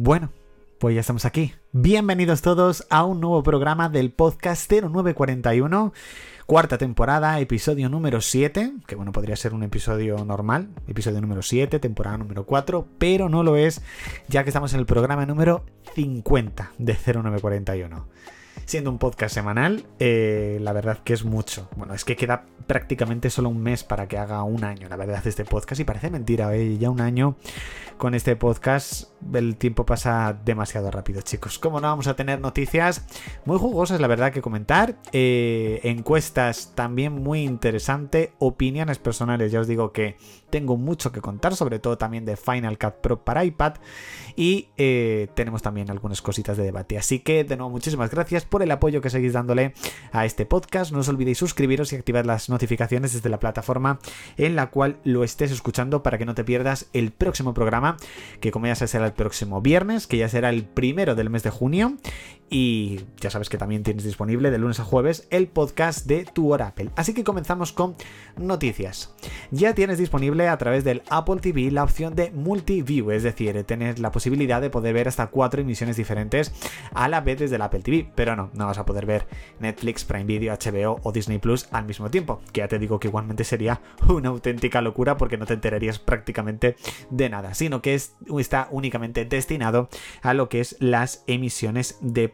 Bueno, pues ya estamos aquí. Bienvenidos todos a un nuevo programa del podcast 0941, cuarta temporada, episodio número 7, que bueno, podría ser un episodio normal, episodio número 7, temporada número 4, pero no lo es, ya que estamos en el programa número 50 de 0941 siendo un podcast semanal, eh, la verdad que es mucho. Bueno, es que queda prácticamente solo un mes para que haga un año, la verdad, este podcast. Y parece mentira, ¿eh? ya un año con este podcast, el tiempo pasa demasiado rápido, chicos. Como no vamos a tener noticias muy jugosas, la verdad, que comentar. Eh, encuestas también muy interesante. Opiniones personales, ya os digo que tengo mucho que contar, sobre todo también de Final Cut Pro para iPad. Y eh, tenemos también algunas cositas de debate. Así que, de nuevo, muchísimas gracias por el apoyo que seguís dándole a este podcast. No os olvidéis suscribiros y activar las notificaciones desde la plataforma en la cual lo estés escuchando para que no te pierdas el próximo programa que como ya sabes será el próximo viernes, que ya será el primero del mes de junio. Y ya sabes que también tienes disponible de lunes a jueves el podcast de Tu Hora Apple. Así que comenzamos con noticias. Ya tienes disponible a través del Apple TV la opción de Multiview, es decir, tener la posibilidad de poder ver hasta cuatro emisiones diferentes a la vez desde el Apple TV. Pero no, no vas a poder ver Netflix, Prime Video, HBO o Disney Plus al mismo tiempo. Que ya te digo que igualmente sería una auténtica locura porque no te enterarías prácticamente de nada, sino que está únicamente destinado a lo que es las emisiones de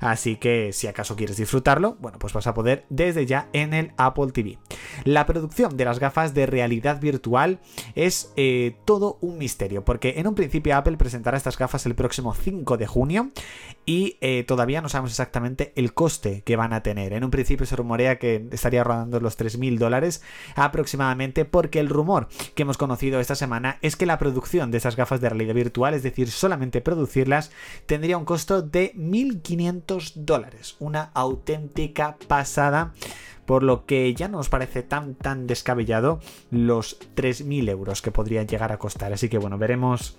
Así que si acaso quieres disfrutarlo, bueno, pues vas a poder desde ya en el Apple TV. La producción de las gafas de realidad virtual es eh, todo un misterio, porque en un principio Apple presentará estas gafas el próximo 5 de junio y eh, todavía no sabemos exactamente el coste que van a tener. En un principio se rumorea que estaría rodando los 3.000 dólares aproximadamente, porque el rumor que hemos conocido esta semana es que la producción de estas gafas de realidad virtual, es decir, solamente producirlas, tendría un costo de 1.500 dólares. Una auténtica pasada por lo que ya no nos parece tan tan descabellado los 3.000 euros que podrían llegar a costar. Así que bueno, veremos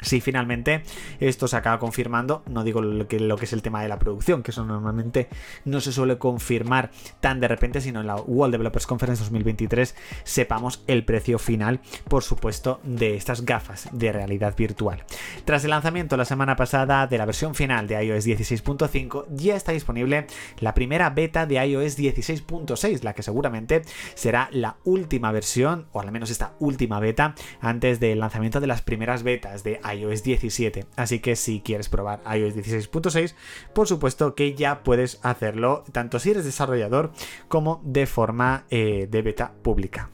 si finalmente esto se acaba confirmando, no digo lo que, lo que, es el tema de la producción, que eso normalmente no se suele confirmar tan de repente, sino en la World Developers Conference 2023 sepamos el precio final, por supuesto, de estas gafas de realidad virtual. Tras el lanzamiento la semana pasada de la versión final de iOS 16.5, ya está disponible la primera beta de iOS 16.6, la que seguramente será la última versión, o al menos esta última beta, antes del lanzamiento de las primeras betas de iOS 17. Así que si quieres probar iOS 16.6, por supuesto que ya puedes hacerlo, tanto si eres desarrollador como de forma eh, de beta pública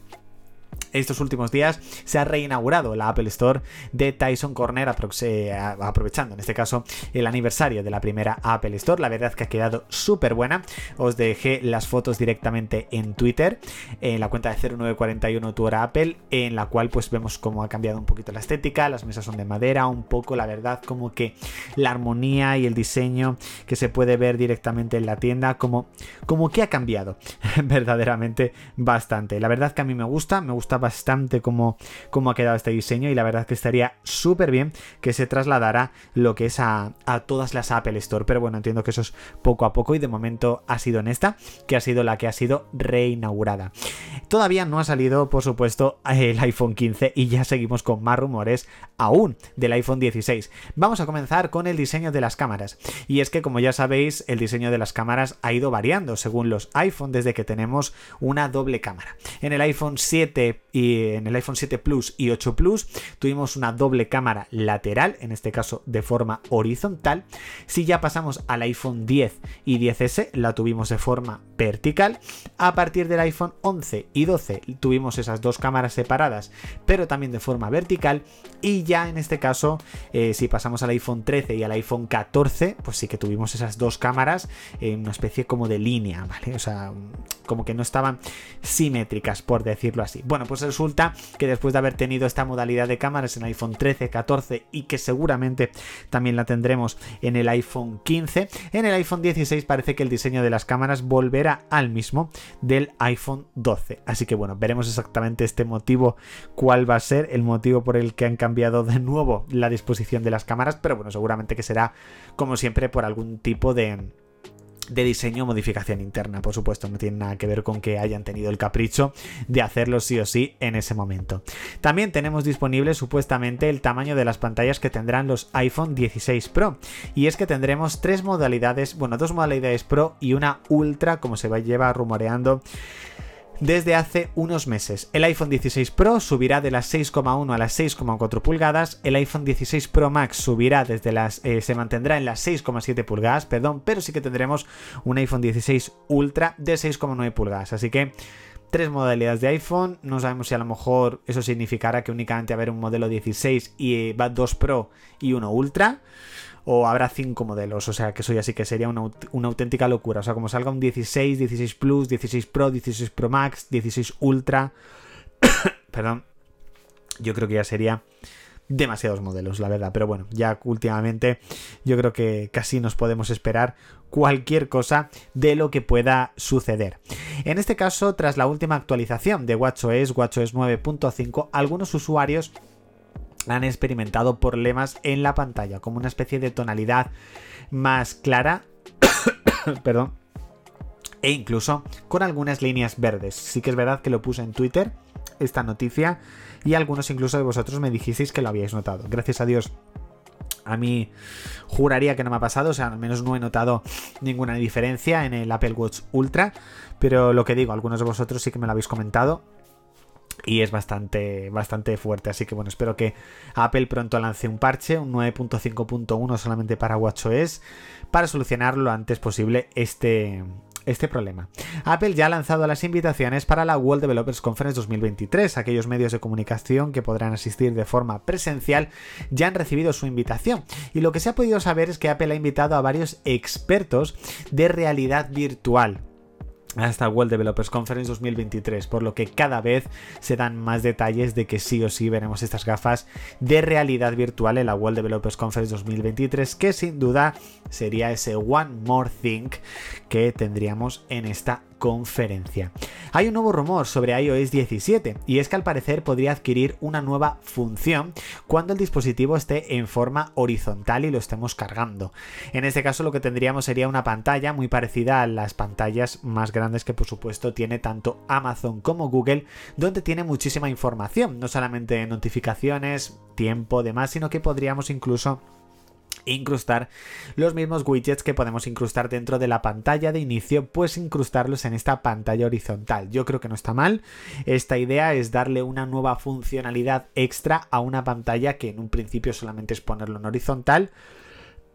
estos últimos días se ha reinaugurado la Apple Store de Tyson Corner, eh, aprovechando en este caso el aniversario de la primera Apple Store. La verdad que ha quedado súper buena. Os dejé las fotos directamente en Twitter, en la cuenta de 0941 Tu Apple, en la cual pues vemos cómo ha cambiado un poquito la estética. Las mesas son de madera, un poco la verdad como que la armonía y el diseño que se puede ver directamente en la tienda, como, como que ha cambiado verdaderamente bastante. La verdad que a mí me gusta, me gusta bastante cómo, cómo ha quedado este diseño y la verdad que estaría súper bien que se trasladara lo que es a, todas las Apple Store. Pero bueno, entiendo que eso es poco a poco y de momento ha sido en esta, que ha sido la que ha sido reinaugurada. Todavía no ha salido, por supuesto, el iPhone 15 y ya seguimos con más rumores aún del iPhone 16. Vamos a comenzar con el diseño de las cámaras. Y es que, como ya sabéis, el diseño de las cámaras ha ido variando según los iPhone desde que tenemos una doble cámara. En el iPhone 7 y en el iPhone 7 Plus y 8 Plus tuvimos una doble cámara lateral, en este caso de forma horizontal. Si ya pasamos al iPhone 10 y 10S, la tuvimos de forma vertical. A partir del iPhone 11 y 12 tuvimos esas dos cámaras separadas, pero también de forma vertical. Y ya en este caso, eh, si pasamos al iPhone 13 y al iPhone 14, pues sí que tuvimos esas dos cámaras en una especie como de línea, ¿vale? O sea, como que no estaban simétricas, por decirlo así. Bueno, pues resulta que después de haber tenido esta modalidad de cámaras en iPhone 13, 14 y que seguramente también la tendremos en el iPhone 15, en el iPhone 16 parece que el diseño de las cámaras volverá al mismo del iPhone 12. Así que bueno, veremos exactamente este motivo, cuál va a ser el motivo por el que han cambiado de nuevo la disposición de las cámaras, pero bueno, seguramente que será como siempre por algún tipo de de diseño modificación interna, por supuesto, no tiene nada que ver con que hayan tenido el capricho de hacerlo sí o sí en ese momento. También tenemos disponible supuestamente el tamaño de las pantallas que tendrán los iPhone 16 Pro, y es que tendremos tres modalidades, bueno, dos modalidades Pro y una Ultra, como se va lleva rumoreando desde hace unos meses. El iPhone 16 Pro subirá de las 6,1 a las 6,4 pulgadas, el iPhone 16 Pro Max subirá desde las eh, se mantendrá en las 6,7 pulgadas, perdón, pero sí que tendremos un iPhone 16 Ultra de 6,9 pulgadas, así que tres modalidades de iPhone. No sabemos si a lo mejor eso significará que únicamente haber un modelo 16 y va 2 Pro y uno Ultra o habrá cinco modelos, o sea que eso ya sí que sería una, auténtica locura, o sea como salga un 16, 16 Plus, 16 Pro, 16 Pro Max, 16 Ultra, perdón, yo creo que ya sería demasiados modelos, la verdad, pero bueno, ya últimamente yo creo que casi nos podemos esperar cualquier cosa de lo que pueda suceder. En este caso, tras la última actualización de WatchOS, WatchOS 9.5, algunos usuarios han experimentado problemas en la pantalla, como una especie de tonalidad más clara, perdón, e incluso con algunas líneas verdes. Sí que es verdad que lo puse en Twitter, esta noticia, y algunos incluso de vosotros me dijisteis que lo habíais notado. Gracias a Dios. A mí juraría que no me ha pasado, o sea, al menos no he notado ninguna diferencia en el Apple Watch Ultra, pero lo que digo, algunos de vosotros sí que me lo habéis comentado y es bastante, bastante fuerte. Así que bueno, espero que Apple pronto lance un parche, un 9.5.1 solamente para WatchOS, para solucionar lo antes posible este, este problema. Apple ya ha lanzado las invitaciones para la World Developers Conference 2023. Aquellos medios de comunicación que podrán asistir de forma presencial ya han recibido su invitación. Y lo que se ha podido saber es que Apple ha invitado a varios expertos de realidad virtual hasta World Developers Conference 2023, por lo que cada vez se dan más detalles de que sí o sí veremos estas gafas de realidad virtual en la World Developers Conference 2023, que sin duda sería ese One More Thing que tendríamos en esta conferencia. Hay un nuevo rumor sobre iOS 17 y es que al parecer podría adquirir una nueva función cuando el dispositivo esté en forma horizontal y lo estemos cargando. En este caso lo que tendríamos sería una pantalla muy parecida a las pantallas más grandes que por supuesto tiene tanto Amazon como Google, donde tiene muchísima información, no solamente notificaciones, tiempo, demás, sino que podríamos incluso incrustar los mismos widgets que podemos incrustar dentro de la pantalla de inicio, pues incrustarlos en esta pantalla horizontal. Yo creo que no está mal. Esta idea es darle una nueva funcionalidad extra a una pantalla que en un principio solamente es ponerlo en horizontal.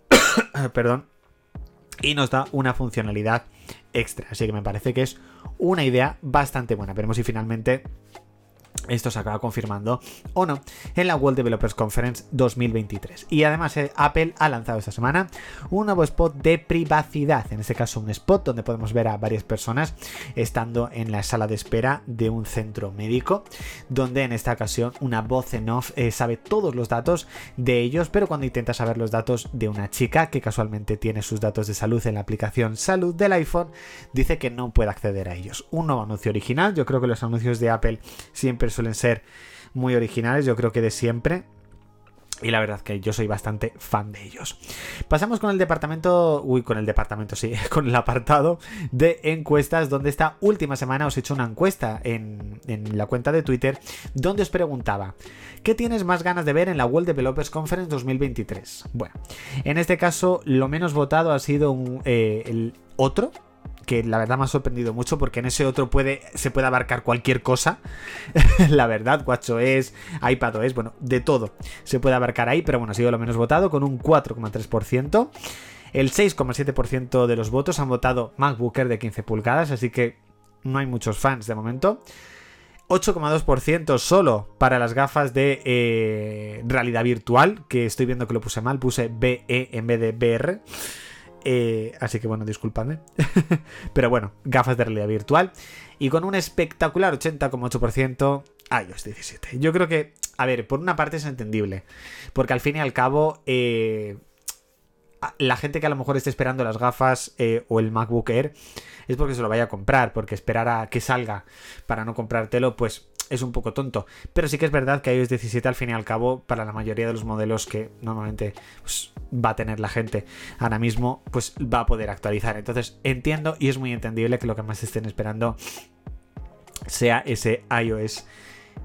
Perdón. Y nos da una funcionalidad extra. Así que me parece que es una idea bastante buena. Veremos si finalmente esto se acaba confirmando o no en la World Developers Conference 2023. Y además eh, Apple ha lanzado esta semana un nuevo spot de privacidad, en este caso un spot donde podemos ver a varias personas estando en la sala de espera de un centro médico, donde en esta ocasión una voz en off eh, sabe todos los datos de ellos, pero cuando intenta saber los datos de una chica que casualmente tiene sus datos de salud en la aplicación salud del iPhone, dice que no puede acceder a ellos. Un nuevo anuncio original, yo creo que los anuncios de Apple siempre suelen ser muy originales, yo creo que de siempre. Y la verdad que yo soy bastante fan de ellos. Pasamos con el departamento, uy, con el departamento, sí, con el apartado de encuestas, donde esta última semana os he hecho una encuesta en, en, la cuenta de Twitter, donde os preguntaba, ¿qué tienes más ganas de ver en la World Developers Conference 2023? Bueno, en este caso, lo menos votado ha sido un, eh, el otro, que la verdad me ha sorprendido mucho porque en ese otro se puede abarcar cualquier cosa. la verdad, WatchOS, iPadOS, bueno, de todo se puede abarcar ahí, pero bueno, ha sido lo menos votado con un 4,3%. El 6,7% de los votos han votado MacBooker de 15 pulgadas, así que no hay muchos fans de momento. 8,2% solo para las gafas de eh, realidad virtual, que estoy viendo que lo puse mal, puse BE en vez de BR. Eh, así que bueno, disculpadme. Pero bueno, gafas de realidad virtual. Y con un espectacular 80,8% iOS 17. Yo creo que, a ver, por una parte es entendible. Porque al fin y al cabo, eh, la gente que a lo mejor esté esperando las gafas eh, o el MacBook Air es porque se lo vaya a comprar. Porque esperar a que salga para no comprártelo, pues es un poco tonto. Pero sí que es verdad que iOS 17 al fin y al cabo, para la mayoría de los modelos que normalmente pues, va a tener la gente ahora mismo, pues va a poder actualizar. Entonces entiendo y es muy entendible que lo que más estén esperando sea ese iOS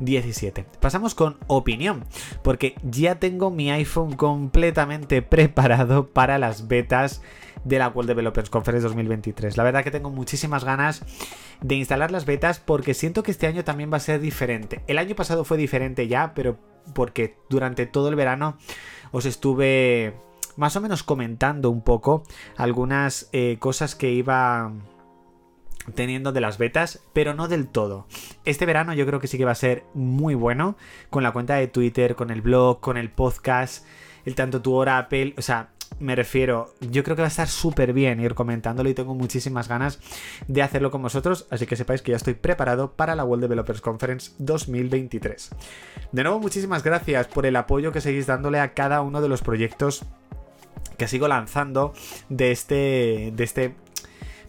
17. Pasamos con opinión, porque ya tengo mi iPhone completamente preparado para las betas de la World Developers Conference 2023. La verdad que tengo muchísimas ganas de instalar las betas porque siento que este año también va a ser diferente. El año pasado fue diferente ya, pero porque durante todo el verano os estuve más o menos comentando un poco algunas eh, cosas que iba teniendo de las betas, pero no del todo. Este verano yo creo que sí que va a ser muy bueno con la cuenta de Twitter, con el blog, con el podcast, el tanto tu hora Apple, o sea, me refiero, yo creo que va a estar súper bien ir comentándolo y tengo muchísimas ganas de hacerlo con vosotros, así que sepáis que ya estoy preparado para la World Developers Conference 2023. De nuevo, muchísimas gracias por el apoyo que seguís dándole a cada uno de los proyectos que sigo lanzando de este, de este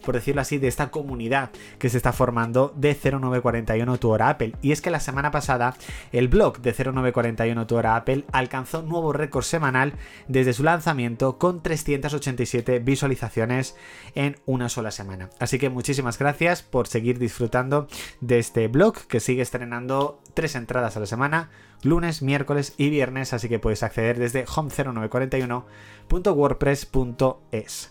por decirlo así, de esta comunidad que se está formando de 0941 Tu Hora Apple. Y es que la semana pasada el blog de 0941 Tu Hora Apple alcanzó nuevo récord semanal desde su lanzamiento con 387 visualizaciones en una sola semana. Así que muchísimas gracias por seguir disfrutando de este blog que sigue estrenando tres entradas a la semana lunes, miércoles y viernes, así que puedes acceder desde home0941.wordpress.es.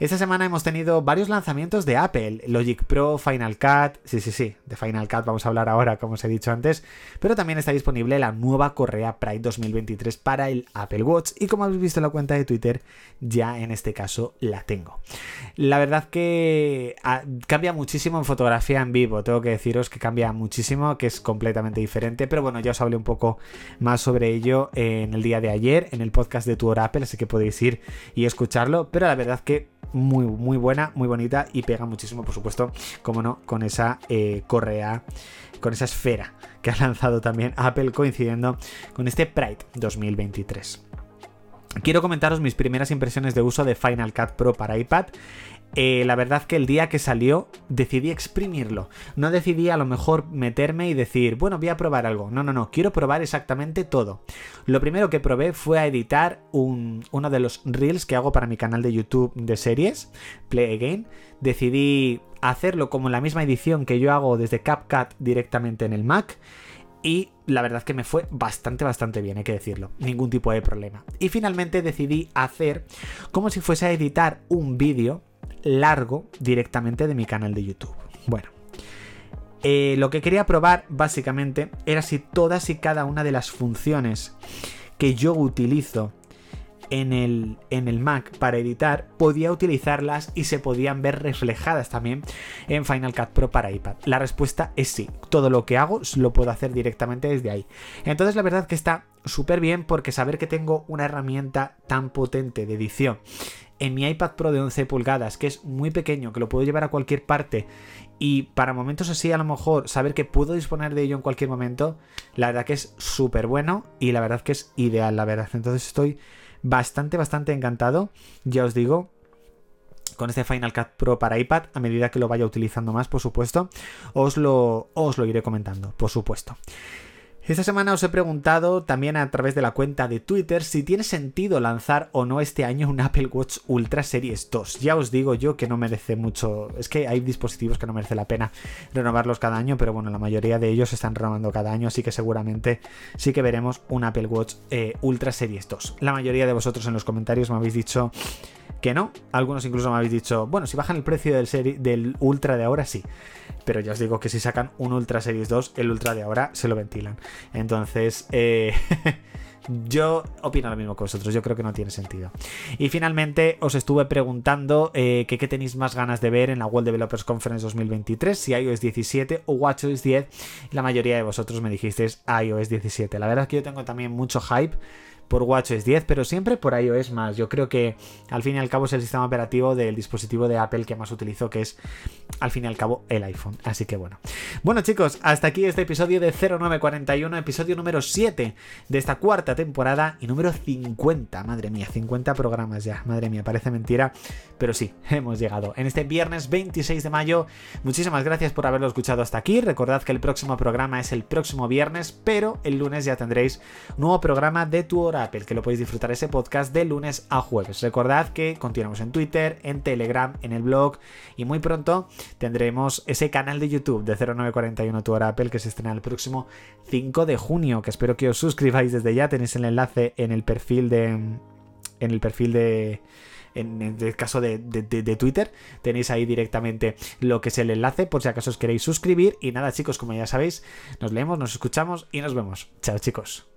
Esta semana hemos tenido varios lanzamientos de Apple, Logic Pro, Final Cut, sí, sí, sí, de Final Cut vamos a hablar ahora, como os he dicho antes, pero también está disponible la nueva correa Pride 2023 para el Apple Watch y como habéis visto en la cuenta de Twitter, ya en este caso la tengo. La verdad que ah, cambia muchísimo en fotografía en vivo, tengo que deciros que cambia muchísimo, que es completamente diferente, pero bueno, ya os hablé un poco más sobre ello en el día de ayer, en el podcast de Tu Apple, así que podéis ir y escucharlo, pero la verdad que muy, muy buena, muy bonita y pega muchísimo, por supuesto, como no, con esa eh, correa, con esa esfera que ha lanzado también Apple coincidiendo con este Pride 2023. Quiero comentaros mis primeras impresiones de uso de Final Cut Pro para iPad. Eh, la verdad que el día que salió decidí exprimirlo. No decidí a lo mejor meterme y decir, bueno, voy a probar algo. No, no, no, quiero probar exactamente todo. Lo primero que probé fue a editar uno de los reels que hago para mi canal de YouTube de series, Play Again. Decidí hacerlo como la misma edición que yo hago desde CapCut directamente en el Mac. Y la verdad que me fue bastante, bastante bien, hay que decirlo. Ningún tipo de problema. Y finalmente decidí hacer como si fuese a editar un vídeo largo directamente de mi canal de YouTube. Bueno, eh, lo que quería probar básicamente era si todas y cada una de las funciones que yo utilizo en el, en el, Mac para editar, podía utilizarlas y se podían ver reflejadas también en Final Cut Pro para iPad. La respuesta es sí. Todo lo que hago lo puedo hacer directamente desde ahí. Entonces la verdad que está súper bien porque saber que tengo una herramienta tan potente de edición en mi iPad Pro de 11 pulgadas, que es muy pequeño, que lo puedo llevar a cualquier parte y para momentos así a lo mejor saber que puedo disponer de ello en cualquier momento, la verdad que es súper bueno y la verdad que es ideal, la verdad. Entonces estoy bastante, bastante encantado, ya os digo, con este Final Cut Pro para iPad, a medida que lo vaya utilizando más, por supuesto, os lo, os lo iré comentando, por supuesto. Esta semana os he preguntado también a través de la cuenta de Twitter si tiene sentido lanzar o no este año un Apple Watch Ultra Series 2. Ya os digo yo que no merece mucho, es que hay dispositivos que no merece la pena renovarlos cada año, pero bueno, la mayoría de ellos se están renovando cada año, así que seguramente sí que veremos un Apple Watch eh, Ultra Series 2. La mayoría de vosotros en los comentarios me habéis dicho que no, algunos incluso me habéis dicho, bueno, si bajan el precio del, del Ultra de ahora sí pero ya os digo que si sacan un Ultra Series 2, el Ultra de ahora se lo ventilan. Entonces, eh, yo opino lo mismo que vosotros, yo creo que no tiene sentido. Y finalmente os estuve preguntando eh, qué tenéis más ganas de ver en la World Developers Conference 2023, si iOS 17 o WatchOS 10. La mayoría de vosotros me dijisteis iOS 17. La verdad es que yo tengo también mucho hype por WatchOS 10, pero siempre por iOS más. Yo creo que al fin y al cabo es el sistema operativo del dispositivo de Apple que más utilizo, que es al fin y al cabo el iPhone. Así que bueno. Bueno chicos, hasta aquí este episodio de 0941, episodio número 7 de esta cuarta temporada y número 50. Madre mía, 50 programas ya. Madre mía, parece mentira, pero sí, hemos llegado. En este viernes 26 de mayo, muchísimas gracias por haberlo escuchado hasta aquí. Recordad que el próximo programa es el próximo viernes, pero el lunes ya tendréis nuevo programa de tu hora Apple, que lo podéis disfrutar ese podcast de lunes a jueves. Recordad que continuamos en Twitter, en Telegram, en el blog y muy pronto tendremos ese canal de YouTube de 0941 Tu Hora Apple que se estrena el próximo 5 de junio, que espero que os suscribáis desde ya. Tenéis el enlace en el perfil de... en el perfil de en el caso de, de, Twitter, tenéis ahí directamente lo que es el enlace por si acaso os queréis suscribir. Y nada chicos, como ya sabéis, nos leemos, nos escuchamos y nos vemos. Chao chicos.